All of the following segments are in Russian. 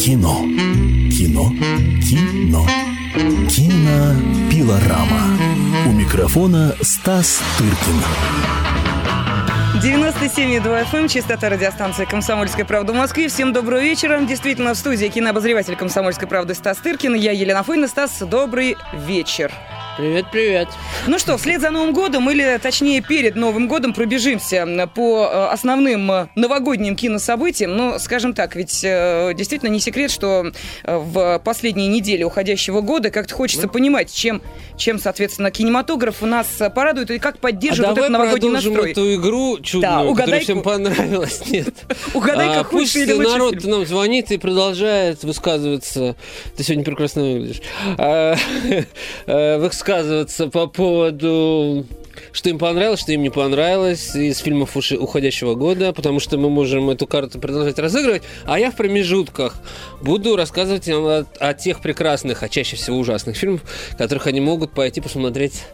Кино. Кино. Кино. Кинопилорама. У микрофона Стас Тыркин. 97,2 FM, частота радиостанции «Комсомольская правда» в Москве. Всем доброго вечера. Действительно, в студии кинообозреватель «Комсомольской правды» Стас Тыркин. Я Елена Фойна. Стас, добрый вечер. Привет, привет. Ну что, вслед за Новым годом, или точнее перед Новым годом, пробежимся по э, основным э, новогодним кинособытиям. Ну, скажем так, ведь э, действительно не секрет, что в последние недели уходящего года как-то хочется понимать, чем, чем, соответственно, кинематограф у нас порадует и как поддерживает а вот этот новогодний настрой. эту игру чудную, да, угадай, которая всем понравилась. Нет. Угадай-ка а, лучший народ нам звонит и продолжает высказываться. Ты сегодня прекрасно выглядишь. А, высказываться по поводу что им понравилось, что им не понравилось из фильмов уходящего года, потому что мы можем эту карту продолжать разыгрывать, а я в промежутках буду рассказывать им о, о тех прекрасных, а чаще всего ужасных фильмах, которых они могут пойти посмотреть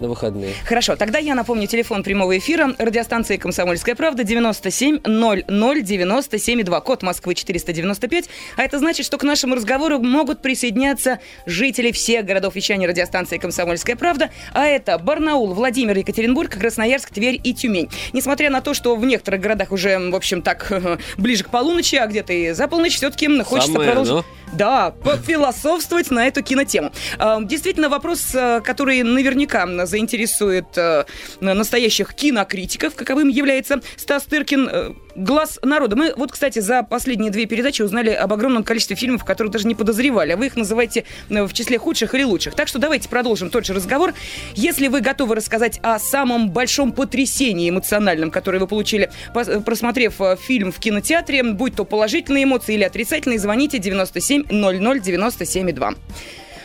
на выходные. Хорошо, тогда я напомню телефон прямого эфира радиостанции «Комсомольская правда» 97 00 97 2, код Москвы 495. А это значит, что к нашему разговору могут присоединяться жители всех городов вещания радиостанции «Комсомольская правда», а это Барнаул, Владимир, Екатеринбург, Красноярск, Тверь и Тюмень. Несмотря на то, что в некоторых городах уже, в общем, так, ближе к полуночи, а где-то и за полночь, все-таки хочется Самое, продолжить... Но... Да, пофилософствовать на эту кинотему. А, действительно, вопрос, э, который наверняка заинтересует э, настоящих кинокритиков, каковым является Стас Тыркин, э, глаз народа. Мы вот, кстати, за последние две передачи узнали об огромном количестве фильмов, которые даже не подозревали. А вы их называете в числе худших или лучших. Так что давайте продолжим тот же разговор. Если вы готовы рассказать о самом большом потрясении эмоциональном, которое вы получили, просмотрев фильм в кинотеатре, будь то положительные эмоции или отрицательные, звоните 97 00 97 2.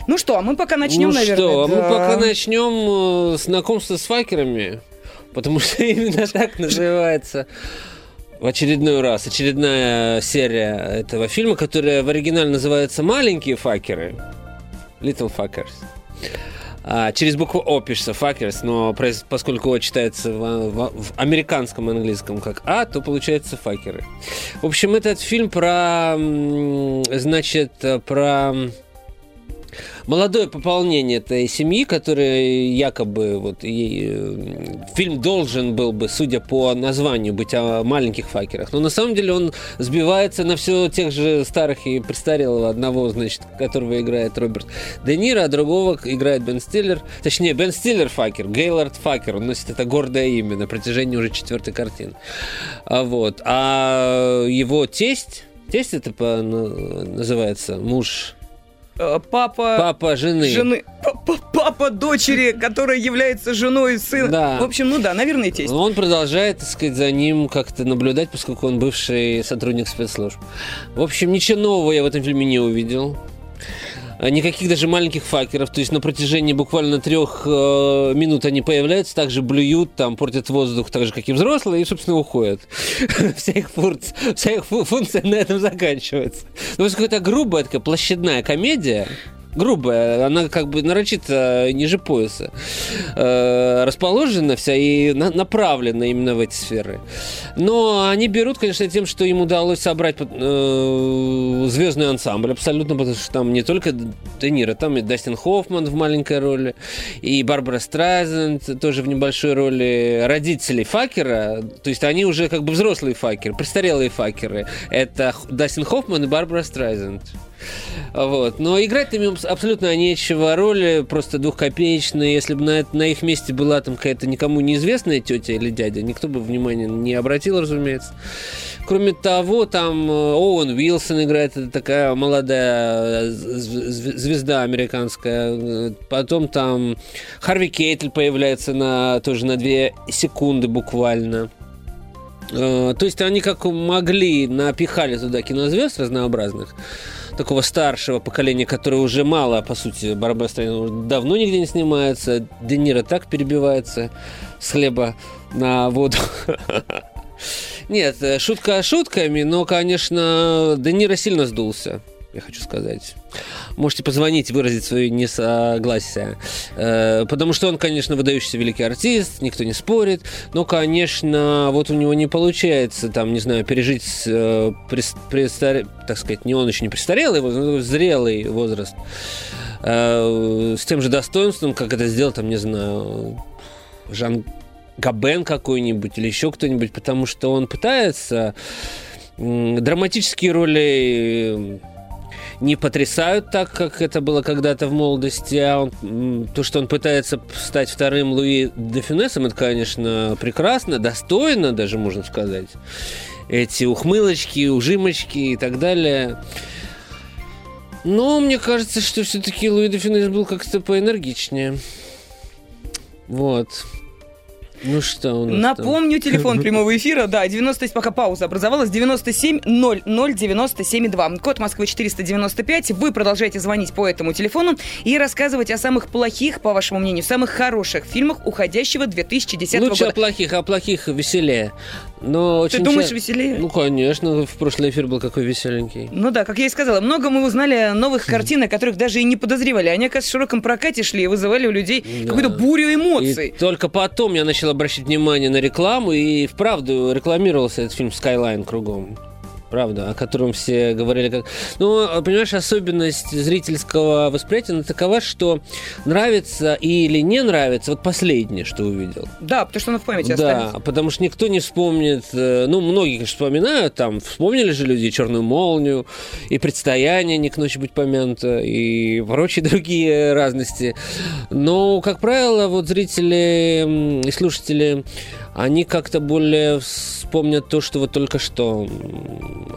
Ну что, а мы пока начнем, ну наверное. что, а да. мы пока начнем э, знакомство с факерами, потому что именно так называется в очередной раз очередная серия этого фильма, которая в оригинале называется «Маленькие факеры». Little Fuckers. А, через букву О пишется fuckers, но поскольку О читается в, в, в американском английском как А, то получается факеры. В общем, этот фильм про, значит, про молодое пополнение этой семьи, которая якобы вот ей, э, фильм должен был бы, судя по названию, быть о маленьких факерах, но на самом деле он сбивается на все тех же старых и престарелого. Одного, значит, которого играет Роберт Де Ниро, а другого играет Бен Стиллер, точнее Бен Стиллер факер, Гейлорд факер, он носит это гордое имя на протяжении уже четвертой картины, а вот, а его тесть Тесть это по, называется муж папа... Папа жены. Жены. Папа дочери, которая является женой сына. Да. В общем, ну да, наверное, тесть. Он продолжает, так сказать, за ним как-то наблюдать, поскольку он бывший сотрудник спецслужб. В общем, ничего нового я в этом фильме не увидел. А никаких даже маленьких факеров. То есть на протяжении буквально трех э, минут они появляются, также блюют, там, портят воздух, так же, как и взрослые, и, собственно, уходят. вся, их функция, вся их функция на этом заканчивается. Ну, это какая-то грубая такая площадная комедия, грубая, она как бы нарочито ниже пояса э, расположена вся и на, направлена именно в эти сферы. Но они берут, конечно, тем, что им удалось собрать э, звездный ансамбль абсолютно, потому что там не только Де Ниро, там и Дастин Хоффман в маленькой роли, и Барбара Страйзенд тоже в небольшой роли, родителей Факера, то есть они уже как бы взрослые факеры, престарелые факеры. Это Дастин Хоффман и Барбара Страйзенд. Вот. Но играть им абсолютно нечего. Роли просто двухкопеечные. Если бы на, на их месте была там какая-то никому неизвестная тетя или дядя, никто бы внимания не обратил, разумеется. Кроме того, там э, Оуэн Уилсон играет, это такая молодая э, звезда американская. Потом там Харви Кейтль появляется на, тоже на две секунды буквально. Э, то есть они как могли напихали туда кинозвезд разнообразных такого старшего поколения, которое уже мало, по сути, Барбара давно нигде не снимается. Де Ниро так перебивается с хлеба на воду. Нет, э, шутка шутками, но, конечно, Де Ниро сильно сдулся. Я хочу сказать. Можете позвонить, выразить свое несогласие. Э, потому что он, конечно, выдающийся великий артист, никто не спорит. Но, конечно, вот у него не получается, там, не знаю, пережить, э, престар... так сказать, не он еще не престарелый, но зрелый возраст э, с тем же достоинством, как это сделал, там, не знаю, Жан Габен какой-нибудь или еще кто-нибудь, потому что он пытается драматические роли не потрясают так, как это было когда-то в молодости, а он, то, что он пытается стать вторым Луи де Финесом, это, конечно, прекрасно, достойно даже, можно сказать. Эти ухмылочки, ужимочки и так далее. Но мне кажется, что все-таки Луи де Финес был как-то поэнергичнее. Вот. Ну что у нас Напомню, там? телефон прямого эфира, да, 90, пока пауза образовалась, 97 00 97 2. Код Москвы 495. Вы продолжаете звонить по этому телефону и рассказывать о самых плохих, по вашему мнению, самых хороших фильмах уходящего 2010 Лучше года. Лучше о плохих, а о плохих веселее. Но Ты думаешь, ча... веселее? Ну, конечно, в прошлый эфир был какой веселенький. Ну да, как я и сказала, много мы узнали новых картин, о которых даже и не подозревали. Они, оказывается, в широком прокате шли и вызывали у людей да. какую-то бурю эмоций. И только потом я начал обращать внимание на рекламу, и вправду рекламировался этот фильм Skyline кругом правда, о котором все говорили как... Ну, понимаешь, особенность зрительского восприятия она такова, что нравится или не нравится, вот последнее, что увидел. Да, потому что оно в памяти да, останется. Потому что никто не вспомнит, э, ну, многие, конечно, вспоминают, там, вспомнили же люди «Черную молнию», и «Предстояние» «Не к ночи быть помянуто», и прочие другие разности. Но, как правило, вот зрители и слушатели они как-то более вспомнят то, что вот только что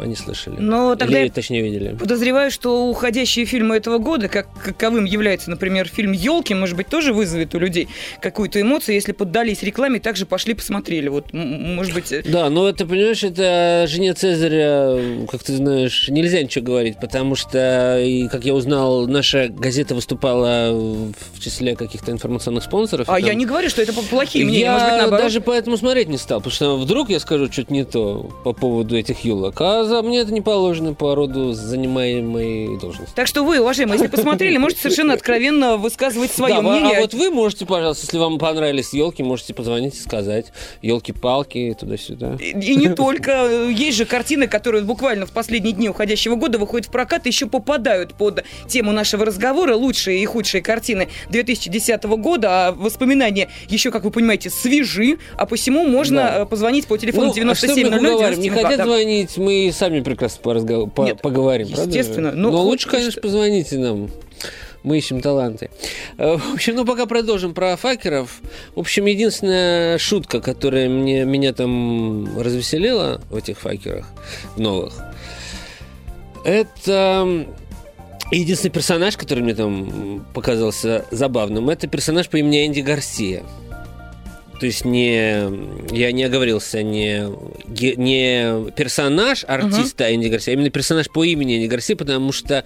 они слышали. Но тогда Или, точнее, видели. Подозреваю, что уходящие фильмы этого года, как каковым является, например, фильм «Елки», может быть, тоже вызовет у людей какую-то эмоцию, если поддались рекламе, также пошли посмотрели. Вот, может быть... Э, да, но это, понимаешь, это жене Цезаря, как ты знаешь, нельзя ничего говорить, потому что, и, как я узнал, наша газета выступала в числе каких-то информационных спонсоров. А там... я не говорю, что это плохие мнения, я может быть, наоборот. даже поэтому поэтому смотреть не стал, потому что вдруг я скажу что-то не то по поводу этих юлок, а за мне это не положено по роду занимаемой должности. Так что вы, уважаемые, если посмотрели, можете совершенно откровенно высказывать свое да, мнение. А вот вы можете, пожалуйста, если вам понравились елки, можете позвонить и сказать елки-палки туда-сюда. И, и не только. Есть же картины, которые буквально в последние дни уходящего года выходят в прокат и еще попадают под тему нашего разговора. Лучшие и худшие картины 2010 года. А воспоминания еще, как вы понимаете, свежи. А посему можно да. Э, позвонить по телефону ну, 97 а 00 Не хотят да. звонить, мы сами прекрасно поразгов... Нет, поговорим. Естественно. Правда? Но, но лучше, конечно, позвоните нам. Мы ищем таланты. Э, в общем, ну пока продолжим про факеров. В общем, единственная шутка, которая мне, меня там развеселила в этих факерах, новых, это единственный персонаж, который мне там показался забавным, это персонаж по имени Энди Гарсия. То есть не, я не оговорился, не, не персонаж артиста угу. Энди Гарсия, а именно персонаж по имени Энди Гарсия, потому что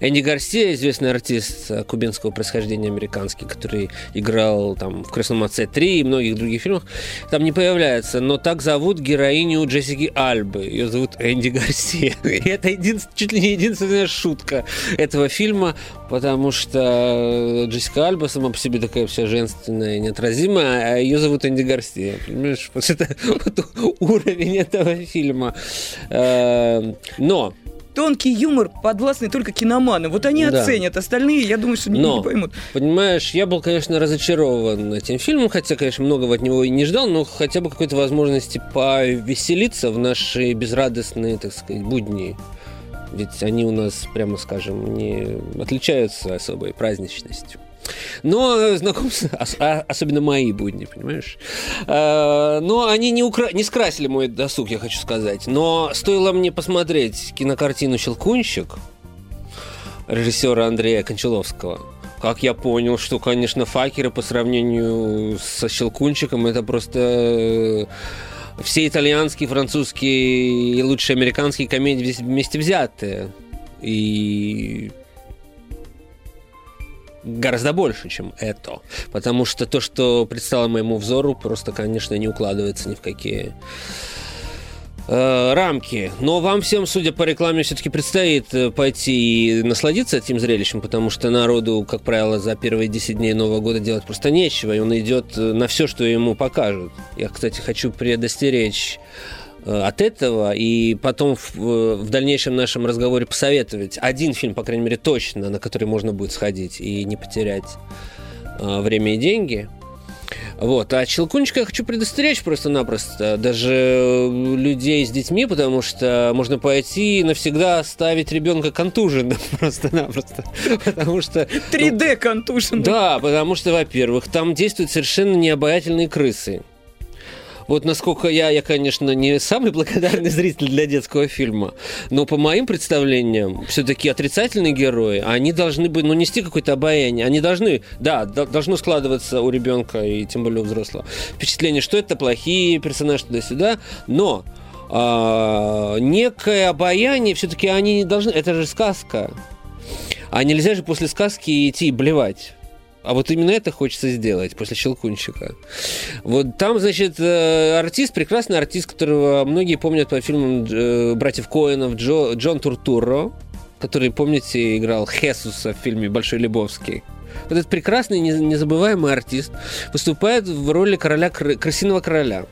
Энди Гарсия, известный артист кубинского происхождения американский, который играл там в «Крестном отце 3» и многих других фильмах, там не появляется, но так зовут героиню Джессики Альбы. Ее зовут Энди Гарсия. И это единствен, чуть ли не единственная шутка этого фильма, потому что Джессика Альба сама по себе такая вся женственная и неотразимая, а ее зовут Энди Гарсия. Понимаешь, вот это вот уровень этого фильма. Э, но тонкий юмор, подвластный только киноманам. Вот они да. оценят, остальные, я думаю, что но, не поймут. Понимаешь, я был, конечно, разочарован этим фильмом, хотя, конечно, многого от него и не ждал, но хотя бы какой-то возможности повеселиться в наши безрадостные, так сказать, будни. Ведь они у нас, прямо скажем, не отличаются особой праздничностью. Но знакомство, а, особенно мои будни, понимаешь? А, но они не, укра... не скрасили мой досуг, я хочу сказать. Но стоило мне посмотреть кинокартину «Щелкунщик» режиссера Андрея Кончаловского, как я понял, что, конечно, факеры по сравнению со Щелкунчиком это просто все итальянские, французские и лучшие американские комедии вместе взятые. И гораздо больше, чем это. Потому что то, что предстало моему взору, просто, конечно, не укладывается ни в какие э, рамки. Но вам всем, судя по рекламе, все-таки предстоит э, пойти и насладиться этим зрелищем, потому что народу, как правило, за первые 10 дней Нового года делать просто нечего, и он идет э, на все, что ему покажут. Я, кстати, хочу предостеречь от этого и потом в, в дальнейшем нашем разговоре посоветовать один фильм, по крайней мере, точно, на который можно будет сходить и не потерять время и деньги – вот. А Щелкунчика я хочу предостеречь просто-напросто. Даже людей с детьми, потому что можно пойти и навсегда оставить ребенка контуженным просто-напросто. Потому что... 3D контуженным. Да, потому что, во-первых, там действуют совершенно необаятельные крысы. Вот насколько я, я, конечно, не самый благодарный зритель для детского фильма, но по моим представлениям, все-таки отрицательные герои, они должны быть, ну, нести какое-то обаяние. Они должны, да, должно складываться у ребенка и тем более у взрослого впечатление, что это плохие персонажи туда-сюда, но а, некое обаяние все-таки они не должны. Это же сказка. А нельзя же после сказки идти и блевать. А вот именно это хочется сделать после Щелкунчика. Вот там, значит, э, артист, прекрасный артист, которого многие помнят по фильмам э, братьев Коэнов, Джо, Джон Туртуро, который, помните, играл Хесуса в фильме «Большой Лебовский». Вот этот прекрасный, незабываемый артист выступает в роли короля, крысиного короля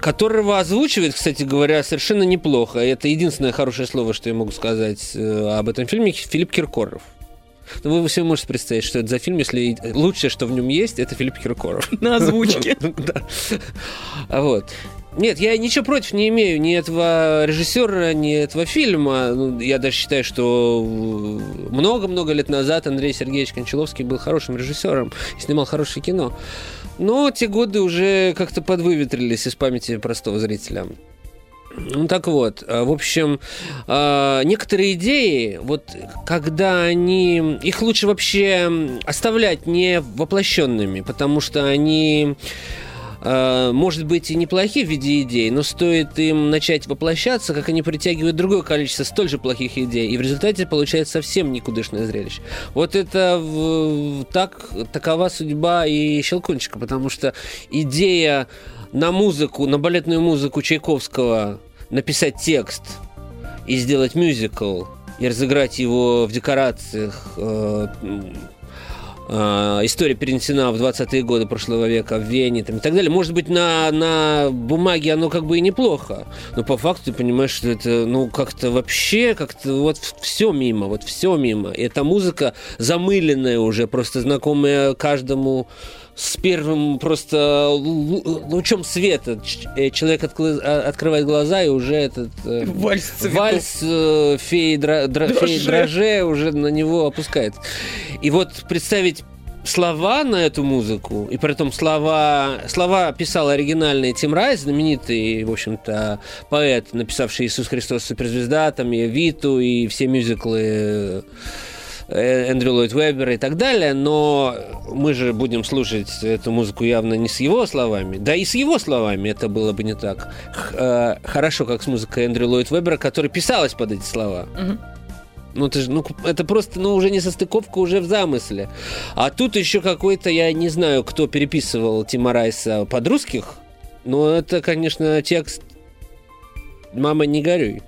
которого озвучивает, кстати говоря, совершенно неплохо. Это единственное хорошее слово, что я могу сказать э, об этом фильме, Филипп Киркоров. Ну, вы себе можете представить, что это за фильм, если лучшее, что в нем есть, это Филипп Киркоров. На озвучке. Да. Вот. Нет, я ничего против не имею ни этого режиссера, ни этого фильма. Ну, я даже считаю, что много-много лет назад Андрей Сергеевич Кончаловский был хорошим режиссером и снимал хорошее кино. Но те годы уже как-то подвыветрились из памяти простого зрителя. Ну так вот, а, в общем, а, некоторые идеи, вот когда они, их лучше вообще оставлять не воплощенными, потому что они э, может быть и неплохие в виде идей, но стоит им начать воплощаться, как они притягивают другое количество столь же плохих идей, и в результате получается совсем никудышное зрелище. Вот это так, такова судьба и Щелкунчика, потому что идея на музыку, на балетную музыку Чайковского написать текст и сделать мюзикл, и разыграть его в декорациях, э, э, история перенесена в 20-е годы прошлого века в Вене там, и так далее. Может быть, на, на бумаге оно как бы и неплохо, но по факту ты понимаешь, что это, ну, как-то вообще, как-то вот все мимо, вот все мимо. И эта музыка замыленная уже, просто знакомая каждому с первым просто лучом света. Э, человек а, открывает глаза и уже этот э, вальс, вальс э, феи, дра, дра, феи дроже уже на него опускает. И вот представить слова на эту музыку, и при этом слова, слова писал оригинальный Тим Рай, знаменитый, в общем-то, поэт, написавший «Иисус Христос суперзвезда», там и «Виту», и все мюзиклы Эндрю Ллойд Вебера и так далее, но мы же будем слушать эту музыку явно не с его словами, да и с его словами это было бы не так э, хорошо, как с музыкой Эндрю Ллойд Вебера, которая писалась под эти слова. Ну, это, же, ну, это просто, ну, уже не состыковка, уже в замысле. А тут еще какой-то, я не знаю, кто переписывал Тима Райса под русских, но это, конечно, текст «Мама, не горюй».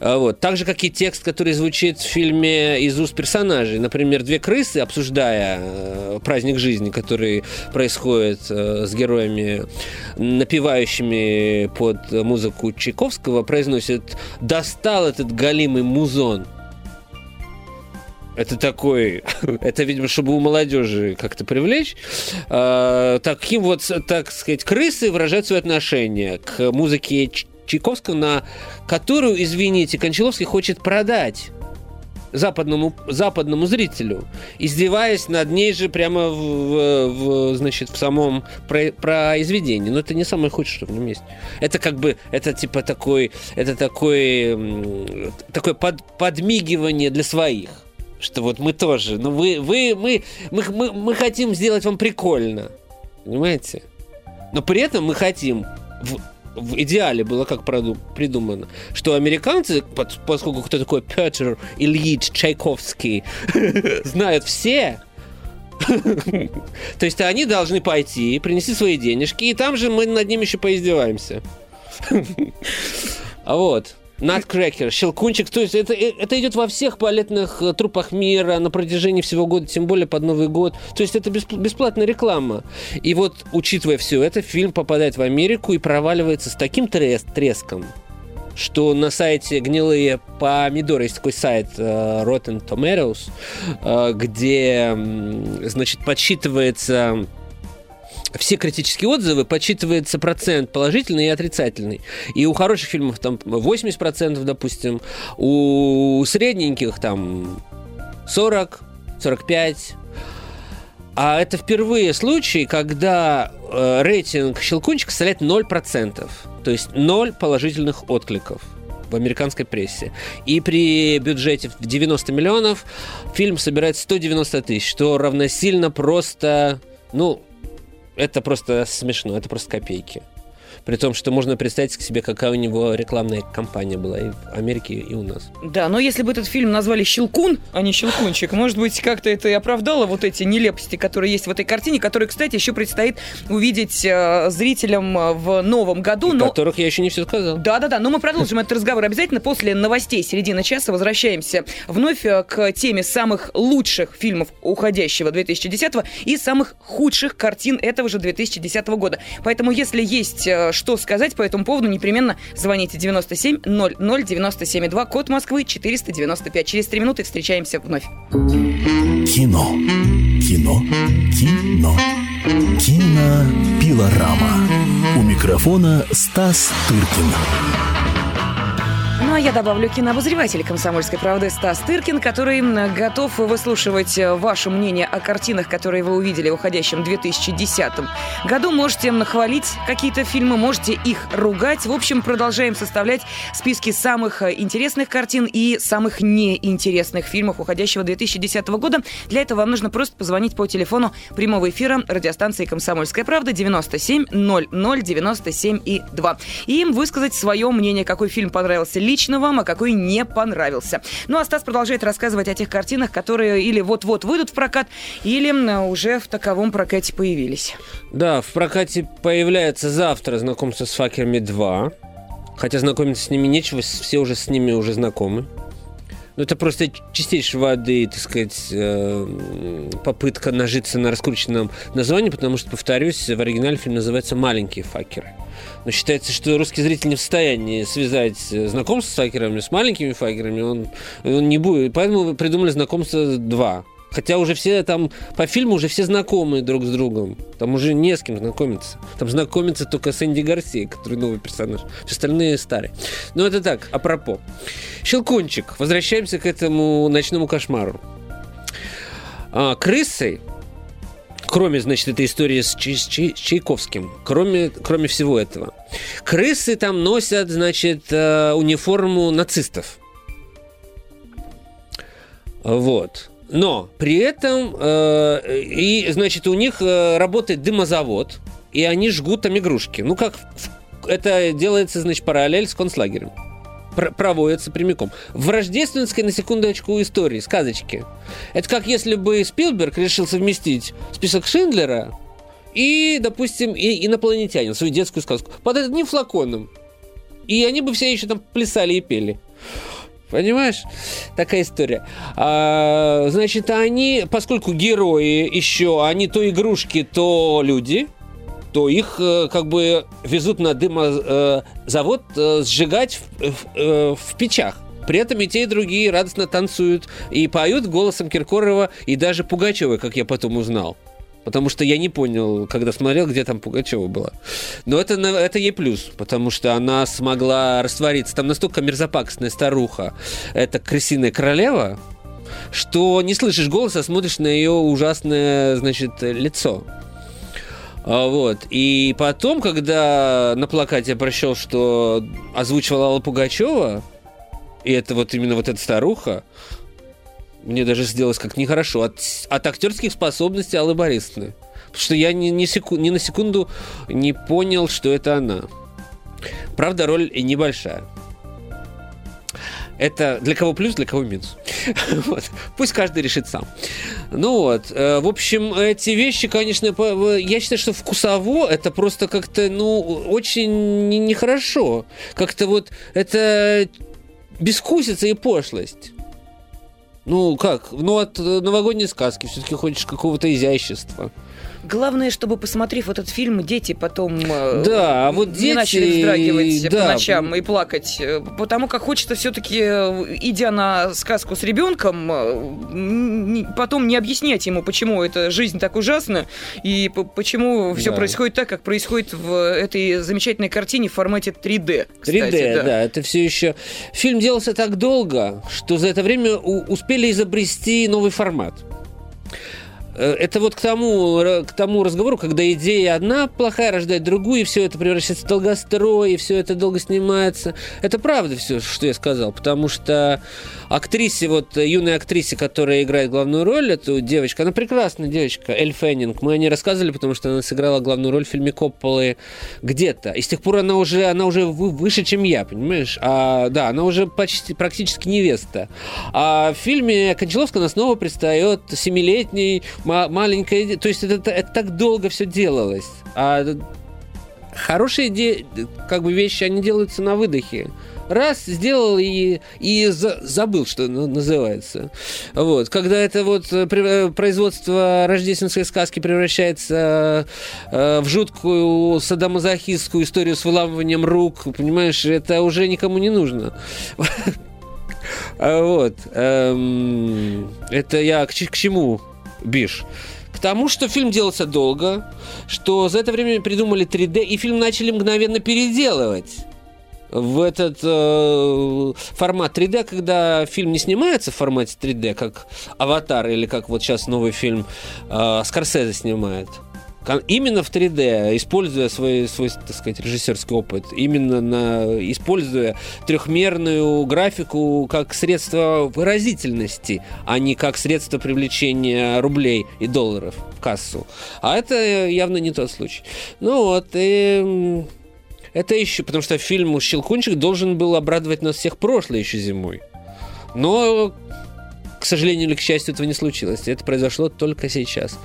А, вот. Так же, как и текст, который звучит в фильме из уст персонажей. Например, две крысы, обсуждая э, праздник жизни, который происходит э, с героями, напевающими под музыку Чайковского, произносят «Достал этот галимый музон». Это такой, это, видимо, чтобы у молодежи как-то привлечь. Э, таким вот, так сказать, крысы выражают свое отношение к музыке Чайковского, на которую, извините, Кончаловский хочет продать западному, западному зрителю, издеваясь над ней же прямо в, в, значит, в самом про, произведении. Но это не самое худшее, что в нем есть. Это как бы, это типа такой, это такой, такое под, подмигивание для своих. Что вот мы тоже, ну вы, вы, мы, мы, мы, мы хотим сделать вам прикольно. Понимаете? Но при этом мы хотим в в идеале было как придумано, что американцы, поскольку кто такой Петр Ильич Чайковский, знают все, То есть они должны пойти, принести свои денежки, и там же мы над ними еще поиздеваемся. А вот. Наткрекер, щелкунчик, то есть это, это идет во всех балетных э, трупах мира на протяжении всего года, тем более под Новый год. То есть это бесплатная реклама. И вот, учитывая все это, фильм попадает в Америку и проваливается с таким трес треском, что на сайте «Гнилые помидоры» есть такой сайт uh, Rotten Tomatoes, где, значит, подсчитывается все критические отзывы подсчитывается процент положительный и отрицательный. И у хороших фильмов там 80%, допустим, у средненьких там 40, 45. А это впервые случай, когда э, рейтинг «Щелкунчик» составляет 0%. То есть 0 положительных откликов в американской прессе. И при бюджете в 90 миллионов фильм собирает 190 тысяч, что равносильно просто, ну, это просто смешно, это просто копейки. При том, что можно представить себе, какая у него рекламная кампания была и в Америке, и у нас. Да, но если бы этот фильм назвали «Щелкун», а не «Щелкунчик», может быть, как-то это и оправдало вот эти нелепости, которые есть в этой картине, которые, кстати, еще предстоит увидеть э, зрителям э, в новом году. И но... которых я еще не все сказал. Да-да-да, но мы продолжим этот разговор обязательно после новостей середины часа. Возвращаемся вновь э, к теме самых лучших фильмов уходящего 2010 и самых худших картин этого же 2010 года. Поэтому, если есть что сказать по этому поводу, непременно звоните 97 00 97 2, код Москвы 495. Через три минуты встречаемся вновь. Кино. Кино. Кино. Кинопилорама. У микрофона Стас Тыркин. Ну а я добавлю кинообозреватель «Комсомольской правды» Стас Тыркин, который готов выслушивать э, ваше мнение о картинах, которые вы увидели в уходящем 2010 году. Можете нахвалить какие-то фильмы, можете их ругать. В общем, продолжаем составлять списки самых э, интересных картин и самых неинтересных фильмов уходящего 2010 года. Для этого вам нужно просто позвонить по телефону прямого эфира радиостанции «Комсомольская правда» 97 00 97 и 2. И им высказать свое мнение, какой фильм понравился лично вам, а какой не понравился. Ну а Стас продолжает рассказывать о тех картинах, которые или вот-вот выйдут в прокат, или уже в таковом прокате появились. Да, в прокате появляется завтра знакомство с факерами 2. Хотя знакомиться с ними нечего, все уже с ними уже знакомы. Ну, это просто чистейшей воды, так сказать, э, попытка нажиться на раскрученном названии, потому что, повторюсь, в оригинале фильм называется «Маленькие факеры». Но считается, что русский зритель не в состоянии связать э, знакомство с факерами с маленькими факерами. Он, он не будет. Поэтому придумали знакомство два. Хотя уже все там по фильму уже все знакомы друг с другом. Там уже не с кем знакомиться. Там знакомится только с Энди Гарсией, который новый персонаж. Все остальные старые. Но это так, апропо. Щелкунчик. Возвращаемся к этому ночному кошмару. А, крысы кроме, значит, этой истории с, Чай, с, Чай, с Чайковским, кроме, кроме всего этого. Крысы там носят, значит, э, униформу нацистов. Вот. Но при этом, э, и, значит, у них э, работает дымозавод, и они жгут там игрушки. Ну, как это делается, значит, параллель с концлагерем проводится прямиком. В рождественской, на секундочку, истории, сказочки. Это как если бы Спилберг решил совместить список Шиндлера и, допустим, и инопланетянин, свою детскую сказку, под одним флаконом. И они бы все еще там плясали и пели. Понимаешь? Такая история. А, значит, они, поскольку герои еще, они то игрушки, то люди – то их э, как бы везут на дымозавод э, сжигать в, в, э, в печах. При этом и те, и другие радостно танцуют и поют голосом Киркорова и даже Пугачева, как я потом узнал. Потому что я не понял, когда смотрел, где там Пугачева была. Но это, это ей плюс, потому что она смогла раствориться. Там настолько мерзопакостная старуха, это крысиная королева, что не слышишь голоса, а смотришь на ее ужасное, значит, лицо. А, вот. И потом, когда на плакате прочел, что озвучивала Алла Пугачева, и это вот именно вот эта старуха, мне даже сделалось как нехорошо от, от актерских способностей Аллы Борисовны. Потому что я ни, ни, секу, ни на секунду не понял, что это она. Правда, роль небольшая. Это для кого плюс, для кого минус. вот. Пусть каждый решит сам. Ну вот, э, в общем, эти вещи, конечно, я считаю, что вкусово это просто как-то, ну, очень нехорошо. Как-то вот это бескусица и пошлость. Ну как? Ну от новогодней сказки все-таки хочешь какого-то изящества. Главное, чтобы, посмотрев этот фильм, дети потом э, да, а вот не дети... начали вздрагивать да. по ночам и плакать. Э, потому как хочется все-таки, э, идя на сказку с ребенком, потом не объяснять ему, почему эта жизнь так ужасна и почему все да. происходит так, как происходит в этой замечательной картине в формате 3D. Кстати, 3D, да. да, это все еще... Фильм делался так долго, что за это время успели изобрести новый формат. Э, это вот к тому, к тому разговору, когда идея одна плохая рождает другую, и все это превращается в долгострой, и все это долго снимается. Это правда все, что я сказал, потому что актрисе, вот юной актрисе, которая играет главную роль, эту девочку, она прекрасная девочка, Эль Феннинг. Мы о ней рассказывали, потому что она сыграла главную роль в фильме Копполы где-то. И с тех пор она уже, она уже выше, чем я, понимаешь? А, да, она уже почти, практически невеста. А в фильме Кончаловска она снова предстает семилетней, маленькая... То есть это, это, так долго все делалось. А хорошие де, как бы вещи, они делаются на выдохе раз сделал и, и за, забыл, что называется. Вот. Когда это вот э, э, производство рождественской сказки превращается э, в жуткую садомазохистскую историю с выламыванием рук, понимаешь, это уже никому не нужно. А вот. Эм, это я к чему, Биш? К тому, что фильм делался долго, что за это время придумали 3D, и фильм начали мгновенно переделывать в этот э, формат 3D, когда фильм не снимается в формате 3D, как «Аватар» или как вот сейчас новый фильм э, Скорсезе снимает. Именно в 3D, используя свой, свой, так сказать, режиссерский опыт, именно на, используя трехмерную графику как средство выразительности, а не как средство привлечения рублей и долларов в кассу. А это явно не тот случай. Ну вот, и это еще, потому что фильм «Щелкунчик» должен был обрадовать нас всех прошлой еще зимой. Но, к сожалению или к счастью, этого не случилось. Это произошло только сейчас.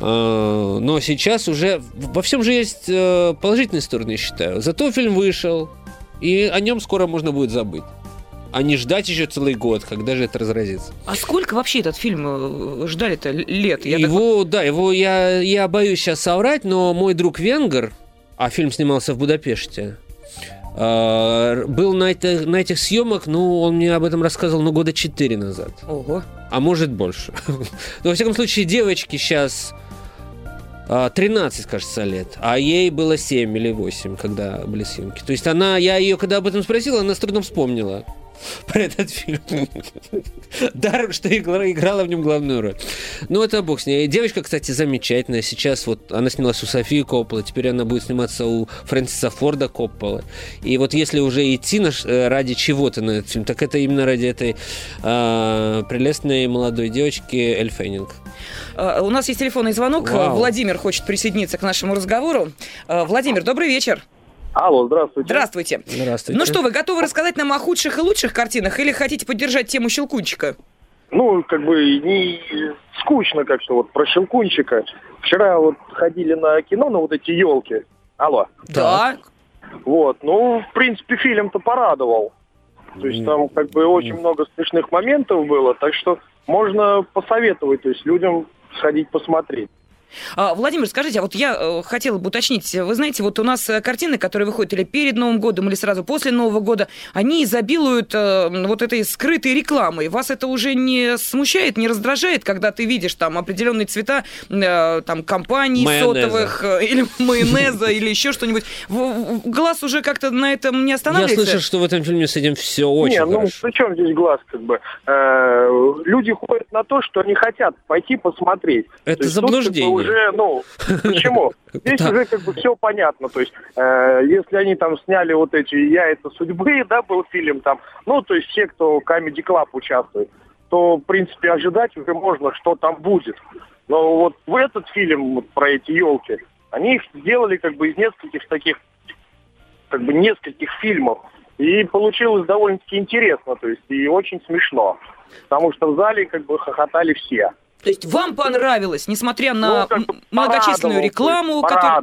А, но сейчас уже во всем же есть э, положительные стороны, я считаю. Зато фильм вышел, и о нем скоро можно будет забыть а не ждать еще целый год, когда же это разразится. А сколько вообще этот фильм э, ждали-то лет? Я его, так... да, его я, я боюсь сейчас соврать, но мой друг Венгер, а фильм снимался в Будапеште. А, был на этих, на этих съемок, ну, он мне об этом рассказывал, ну, года четыре назад. Ого. А может больше. Но, во всяком случае, девочки сейчас 13, кажется, лет, а ей было 7 или 8, когда были съемки. То есть она, я ее, когда об этом спросил, она с трудом вспомнила про этот фильм. Даром, что играла в нем главную роль. Ну, это бог с ней. Девочка, кстати, замечательная. Сейчас вот она снялась у Софии Коппола, теперь она будет сниматься у Фрэнсиса Форда Коппола. И вот если уже идти на, э, ради чего-то на этот фильм, так это именно ради этой э, прелестной молодой девочки Эль Феннинг. Uh, у нас есть телефонный звонок. Вау. Владимир хочет присоединиться к нашему разговору. Uh, Владимир, добрый вечер. Алло, здравствуйте. Здравствуйте. Здравствуйте. Ну что, вы готовы рассказать нам о худших и лучших картинах или хотите поддержать тему Щелкунчика? Ну, как бы не скучно как-то вот про Щелкунчика. Вчера вот ходили на кино на вот эти елки. Алло. Да. Вот, ну, в принципе, фильм-то порадовал. То есть там как бы очень много смешных моментов было, так что можно посоветовать, то есть людям сходить посмотреть. А, Владимир, скажите, а вот я э, хотела бы уточнить, вы знаете, вот у нас э, картины, которые выходят или перед Новым годом, или сразу после Нового года, они изобилуют э, вот этой скрытой рекламой. Вас это уже не смущает, не раздражает, когда ты видишь там определенные цвета там компаний майонеза. сотовых или майонеза или еще что-нибудь? Глаз уже как-то на этом не останавливается? Я слышу, что в этом фильме с этим все очень не, ну, при чем здесь глаз, как бы? люди ходят на то, что они хотят пойти посмотреть. Это заблуждение уже, ну, почему? Здесь уже как бы все понятно. То есть, э, если они там сняли вот эти «Яйца судьбы», да, был фильм там, ну, то есть все, кто Comedy Club участвует, то, в принципе, ожидать уже можно, что там будет. Но вот в этот фильм вот, про эти елки, они их сделали как бы из нескольких таких, как бы нескольких фильмов. И получилось довольно-таки интересно, то есть и очень смешно. Потому что в зале как бы хохотали все. То есть вам понравилось, несмотря на ну, многочисленную рекламу, которая...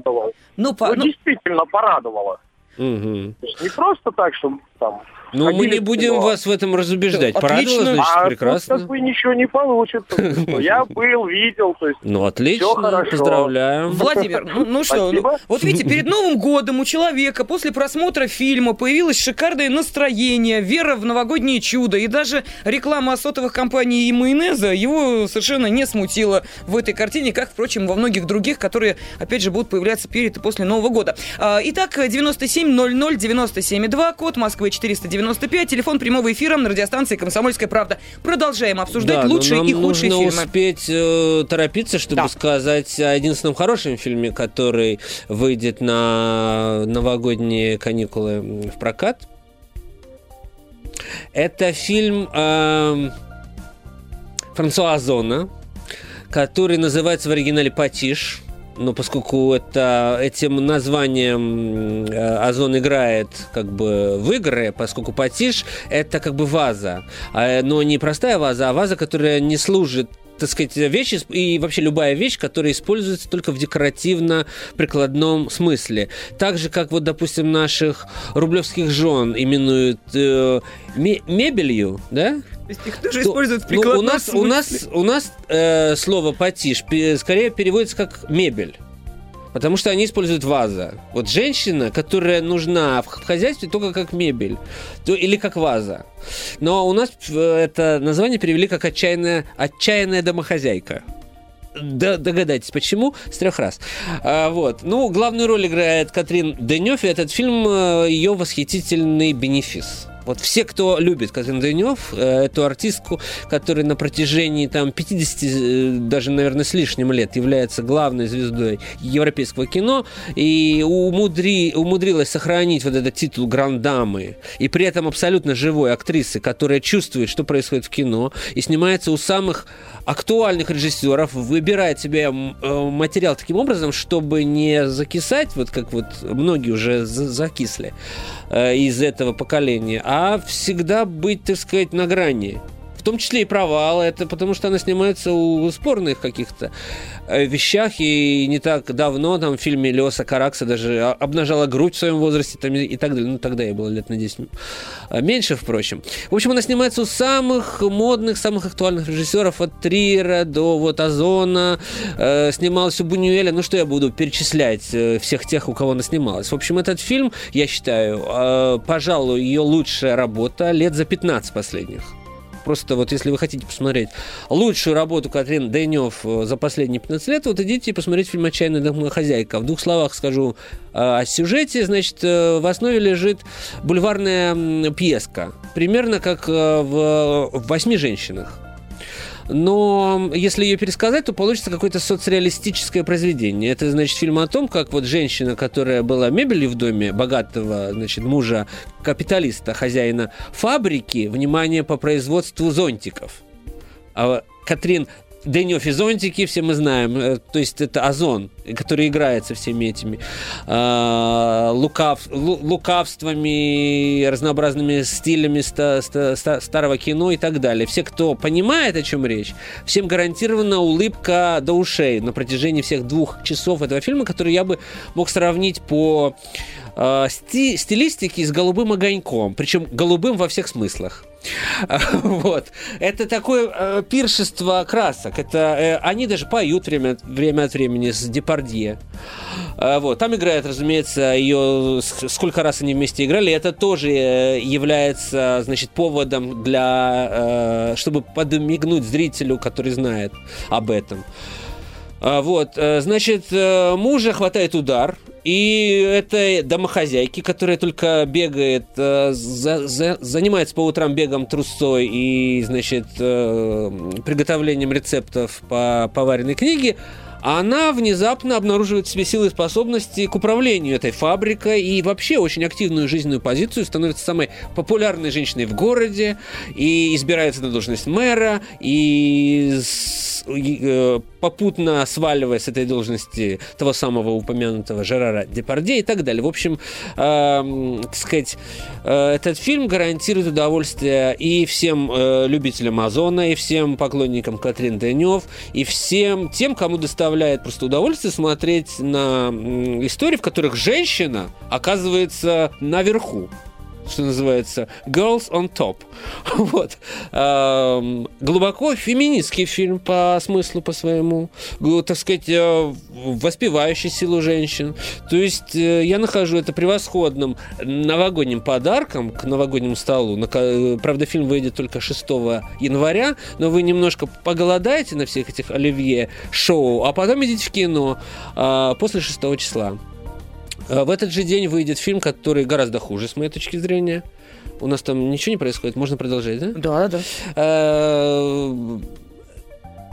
Ну, по... ну, ну, действительно порадовало. Угу. То есть не просто так, чтобы там ну, мы не будем кино. вас в этом разубеждать. Да, Порадовало, значит, а прекрасно. как бы ничего не получится. Я был, видел, то есть Ну, отлично, поздравляем. Владимир, ну, ну что, ну, вот видите, перед Новым годом у человека после просмотра фильма появилось шикарное настроение, вера в новогоднее чудо, и даже реклама сотовых компаний и майонеза его совершенно не смутила в этой картине, как, впрочем, во многих других, которые, опять же, будут появляться перед и после Нового года. А, итак, 97 00 97 2, код Москвы 490 95, телефон прямого эфира на радиостанции «Комсомольская правда». Продолжаем обсуждать да, лучшие и худшие нужно фильмы. успеть э, торопиться, чтобы да. сказать о единственном хорошем фильме, который выйдет на новогодние каникулы в прокат. Это фильм э, Франсуа Озона, который называется в оригинале «Патиш» но поскольку это, этим названием э, Озон играет как бы в игры, поскольку Патиш это как бы ваза, а, но не простая ваза, а ваза, которая не служит так сказать, вещь и вообще любая вещь, которая используется только в декоративно-прикладном смысле. Так же, как вот, допустим, наших рублевских жен именуют э, мебелью, да? Есть их тоже то, используют в прикладном ну, у нас, смысле. У нас, у нас э, слово «патиш» скорее переводится как «мебель». Потому что они используют ваза. Вот женщина, которая нужна в хозяйстве только как мебель то, или как ваза. Но у нас э, это название перевели как отчаянная, отчаянная домохозяйка. Да, догадайтесь, почему? С трех раз. А, вот. Ну, главную роль играет Катрин Денев, и этот фильм э, ее восхитительный бенефис. Вот все, кто любит Катрин Денев, э, эту артистку, которая на протяжении там 50, э, даже, наверное, с лишним лет является главной звездой европейского кино и умудри, умудрилась сохранить вот этот титул грандамы и при этом абсолютно живой актрисы, которая чувствует, что происходит в кино и снимается у самых актуальных режиссеров, выбирает себе э, материал таким образом, чтобы не закисать, вот как вот многие уже закисли из этого поколения, а а всегда быть, так сказать, на грани том числе и провалы. Это потому что она снимается у спорных каких-то э, вещах. И не так давно там в фильме Леоса Каракса даже обнажала грудь в своем возрасте там, и так далее. Ну, тогда ей было лет на 10 а меньше, впрочем. В общем, она снимается у самых модных, самых актуальных режиссеров от Триера до вот Озона. Э, снималась у Бунюэля. Ну, что я буду перечислять э, всех тех, у кого она снималась. В общем, этот фильм, я считаю, э, пожалуй, ее лучшая работа лет за 15 последних просто вот если вы хотите посмотреть лучшую работу Катрин Дэнев э, за последние 15 лет, вот идите посмотреть фильм «Отчаянная домохозяйка». В двух словах скажу э, о сюжете. Значит, э, в основе лежит бульварная пьеска. Примерно как в «Восьми женщинах» но если ее пересказать, то получится какое-то соцреалистическое произведение. Это, значит, фильм о том, как вот женщина, которая была мебелью в доме богатого, значит, мужа капиталиста, хозяина фабрики, внимание по производству зонтиков. А Катрин Денев и зонтики, все мы знаем. Э, то есть это озон, который играет со всеми этими э, лукав, лукавствами, разнообразными стилями ста, ста, ста, старого кино и так далее. Все, кто понимает, о чем речь, всем гарантирована улыбка до ушей на протяжении всех двух часов этого фильма, который я бы мог сравнить по э, сти, стилистике с голубым огоньком. Причем голубым во всех смыслах. Вот. Это такое э, пиршество красок. Это, э, они даже поют время, время от времени с Депардье. Э, вот. Там играет, разумеется, ее... Сколько раз они вместе играли. Это тоже э, является, значит, поводом для... Э, чтобы подмигнуть зрителю, который знает об этом. А, вот, э, значит, э, мужа хватает удар, и это домохозяйки, которая только бегает, э, за, за, занимается по утрам бегом трусой и, значит, приготовлением рецептов по поваренной книге, она внезапно обнаруживает в себе силы и способности к управлению этой фабрикой и вообще очень активную жизненную позицию, становится самой популярной женщиной в городе и избирается на должность мэра и попутно сваливая с этой должности того самого упомянутого Жерара Депарде и так далее. В общем, э, так сказать, э, этот фильм гарантирует удовольствие и всем э, любителям Озона, и всем поклонникам Катрин Денев, и всем тем, кому доставляет просто удовольствие смотреть на истории, в которых женщина оказывается наверху что называется, Girls on Top. Вот. Глубоко феминистский фильм по смыслу, по своему, так сказать, э, воспевающий силу женщин. То есть э, я нахожу это превосходным новогодним подарком к новогоднему столу. Э, правда, фильм выйдет только 6 января, но вы немножко поголодаете на всех этих оливье шоу, а потом идите в кино а, после 6 числа. Э, в этот же день выйдет фильм, который гораздо хуже, с моей точки зрения. У нас там ничего не происходит, можно продолжать, да? Да, да. Э,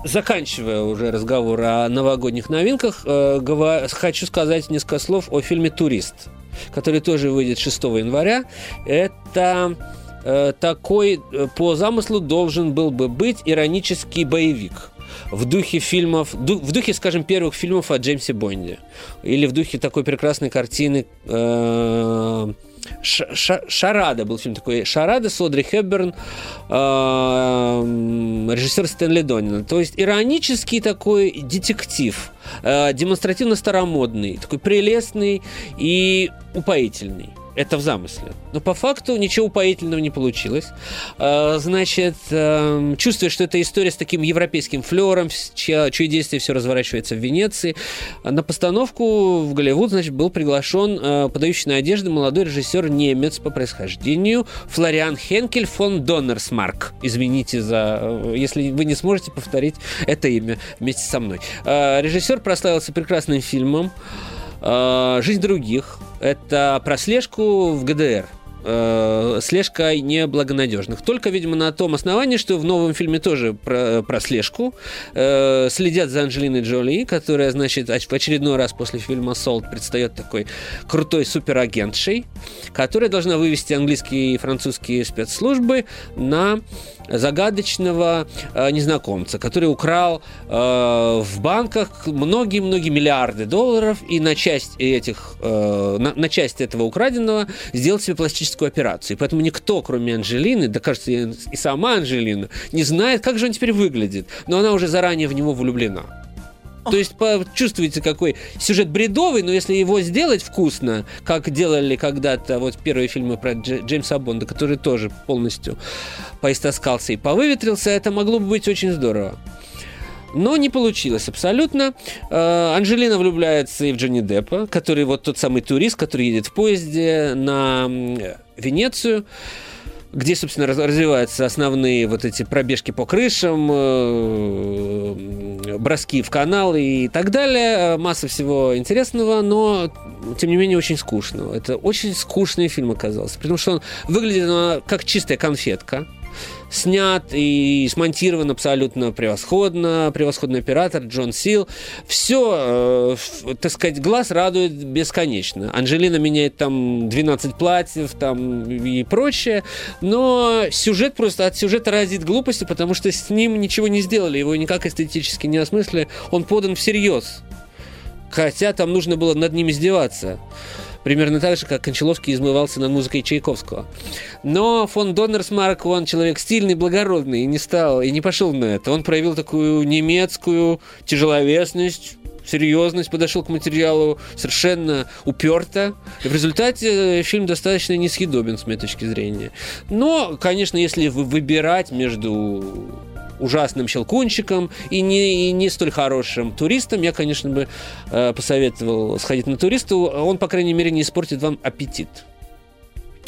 заканчивая уже разговор о новогодних новинках, э, хочу сказать несколько слов о фильме «Турист», который тоже выйдет 6 января. Это такой, по замыслу, должен был бы быть иронический боевик – в духе фильмов, в духе, скажем, первых фильмов о Джеймсе Бонде. Или в духе такой прекрасной картины э, Шарада был фильм такой. Шарада с Одри Хепберн, э, режиссер Стэнли Донина. То есть иронический такой детектив, э, демонстративно старомодный, такой прелестный и упоительный. Это в замысле. Но по факту ничего упоительного не получилось. А, значит, эм, чувствуя, что это история с таким европейским флером, чье, чье действие все разворачивается в Венеции, на постановку в Голливуд, значит, был приглашен э, подающий на одежды молодой режиссер немец по происхождению Флориан Хенкель фон Доннерсмарк. Извините за... Э, если вы не сможете повторить это имя вместе со мной. Э, режиссер прославился прекрасным фильмом «Жизнь других», это прослежку в ГДР э, слежка неблагонадежных. Только, видимо, на том основании, что в новом фильме тоже про, про слежку э, следят за Анджелиной Джоли, которая, значит, в очередной раз после фильма «Солт» предстает такой крутой суперагентшей, которая должна вывести английские и французские спецслужбы на загадочного э, незнакомца, который украл э, в банках многие-многие миллиарды долларов и на часть этих, э, на, на часть этого украденного сделал себе пластическую операцию. И поэтому никто, кроме Анжелины, да кажется, и сама Анжелина, не знает, как же он теперь выглядит. Но она уже заранее в него влюблена. То есть чувствуете, какой сюжет бредовый, но если его сделать вкусно, как делали когда-то вот первые фильмы про Джеймса Бонда, который тоже полностью поистаскался и повыветрился, это могло бы быть очень здорово. Но не получилось абсолютно. Э, Анжелина влюбляется и в Джонни Деппа, который вот тот самый турист, который едет в поезде на Венецию где, собственно, развиваются основные вот эти пробежки по крышам, э, броски в канал и так далее. Масса всего интересного, но, тем не менее, очень скучного. Это очень скучный фильм оказался, потому что он выглядит как чистая конфетка снят и смонтирован абсолютно превосходно, превосходный оператор Джон Сил. Все, э, так сказать, глаз радует бесконечно. Анжелина меняет там 12 платьев там и прочее, но сюжет просто от сюжета разит глупости, потому что с ним ничего не сделали, его никак эстетически не осмыслили, он подан всерьез. Хотя там нужно было над ним издеваться. Примерно так же, как Кончаловский измывался над музыкой Чайковского. Но фон Доннерсмарк, он человек стильный, благородный, и не стал, и не пошел на это. Он проявил такую немецкую тяжеловесность, серьезность, подошел к материалу совершенно уперто. И в результате фильм достаточно несъедобен, с моей точки зрения. Но, конечно, если выбирать между ужасным щелкунчиком и не, и не столь хорошим туристом, я, конечно, бы э, посоветовал сходить на туриста. Он, по крайней мере, не испортит вам аппетит.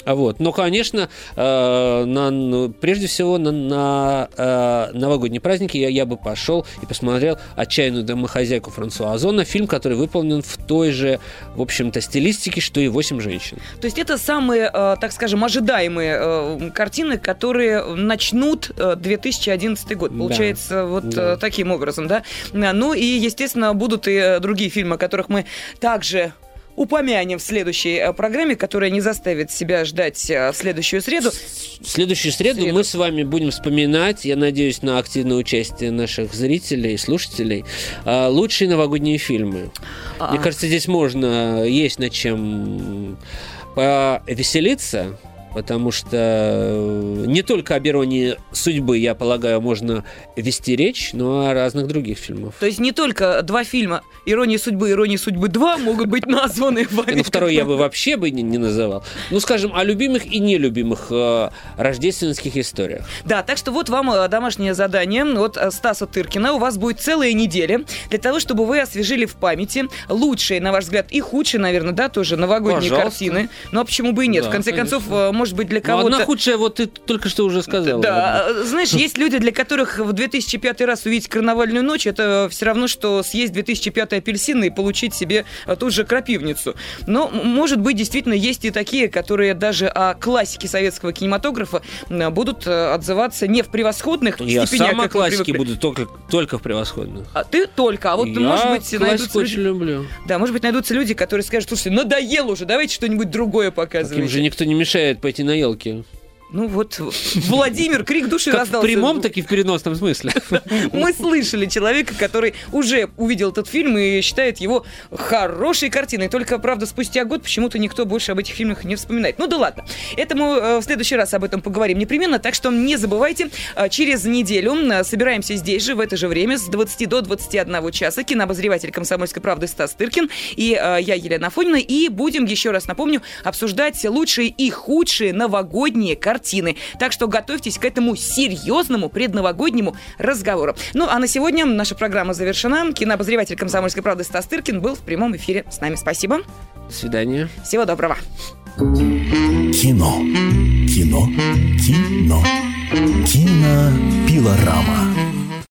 А вот. Но, конечно, э, на, ну, прежде всего на, на э, новогодние праздники я, я бы пошел и посмотрел «Отчаянную домохозяйку» Франсуа Озона, фильм, который выполнен в той же, в общем-то, стилистике, что и «Восемь женщин». То есть это самые, э, так скажем, ожидаемые э, картины, которые начнут э, 2011 год. Получается, да. вот да. Э, таким образом, да? Ну и, естественно, будут и другие фильмы, о которых мы также упомянем в следующей э, программе, которая не заставит себя ждать э, в следующую среду. В следующую среду, среду мы с вами будем вспоминать, я надеюсь, на активное участие наших зрителей и слушателей, э, лучшие новогодние фильмы. А-а. Мне кажется, здесь можно, есть над чем повеселиться потому что э, не только об иронии судьбы, я полагаю, можно вести речь, но и о разных других фильмах. То есть не только два фильма «Ирония судьбы» и «Ирония судьбы 2» могут быть названы вами. Ну, второй я бы вообще бы не, не называл. Ну, скажем, о любимых и нелюбимых э, рождественских историях. Да, так что вот вам э, домашнее задание от э, Стаса Тыркина. У вас будет целая неделя для того, чтобы вы освежили в памяти лучшие, на ваш взгляд, и худшие, наверное, да, тоже новогодние Пожалуйста. картины. Ну, а почему бы и нет? Да, в конце конечно. концов, может быть, для кого-то... Ну, одна худшая, вот ты только что уже сказал. Да, знаешь, есть люди, для которых в 2005 раз увидеть карнавальную ночь, это все равно, что съесть 2005 апельсин и получить себе а, тут же крапивницу. Но, может быть, действительно есть и такие, которые даже о классике советского кинематографа будут э, отзываться не в превосходных Я степенях, сам о классике буду только, только в превосходных. А ты только, а вот, Я может быть, найдутся очень люди... люблю. Да, может быть, найдутся люди, которые скажут, слушай, надоело уже, давайте что-нибудь другое показывать. Им же никто не мешает пойти на елки елки. Ну вот, Владимир, крик души как раздался. в прямом, так и в переносном смысле. Мы слышали человека, который уже увидел этот фильм и считает его хорошей картиной. Только, правда, спустя год почему-то никто больше об этих фильмах не вспоминает. Ну да ладно. Это мы э, в следующий раз об этом поговорим непременно. Так что не забывайте, э, через неделю э, собираемся здесь же, в это же время, с 20 до 21 часа. Кинообозреватель «Комсомольской правды» Стас Тыркин и я, Елена Афонина. И будем, еще раз напомню, обсуждать лучшие и худшие новогодние картины картины. Так что готовьтесь к этому серьезному предновогоднему разговору. Ну, а на сегодня наша программа завершена. Кинообозреватель «Комсомольской правды» Стас Тыркин был в прямом эфире с нами. Спасибо. До свидания. Всего доброго. Кино. Кино. Кино. Кинопилорама.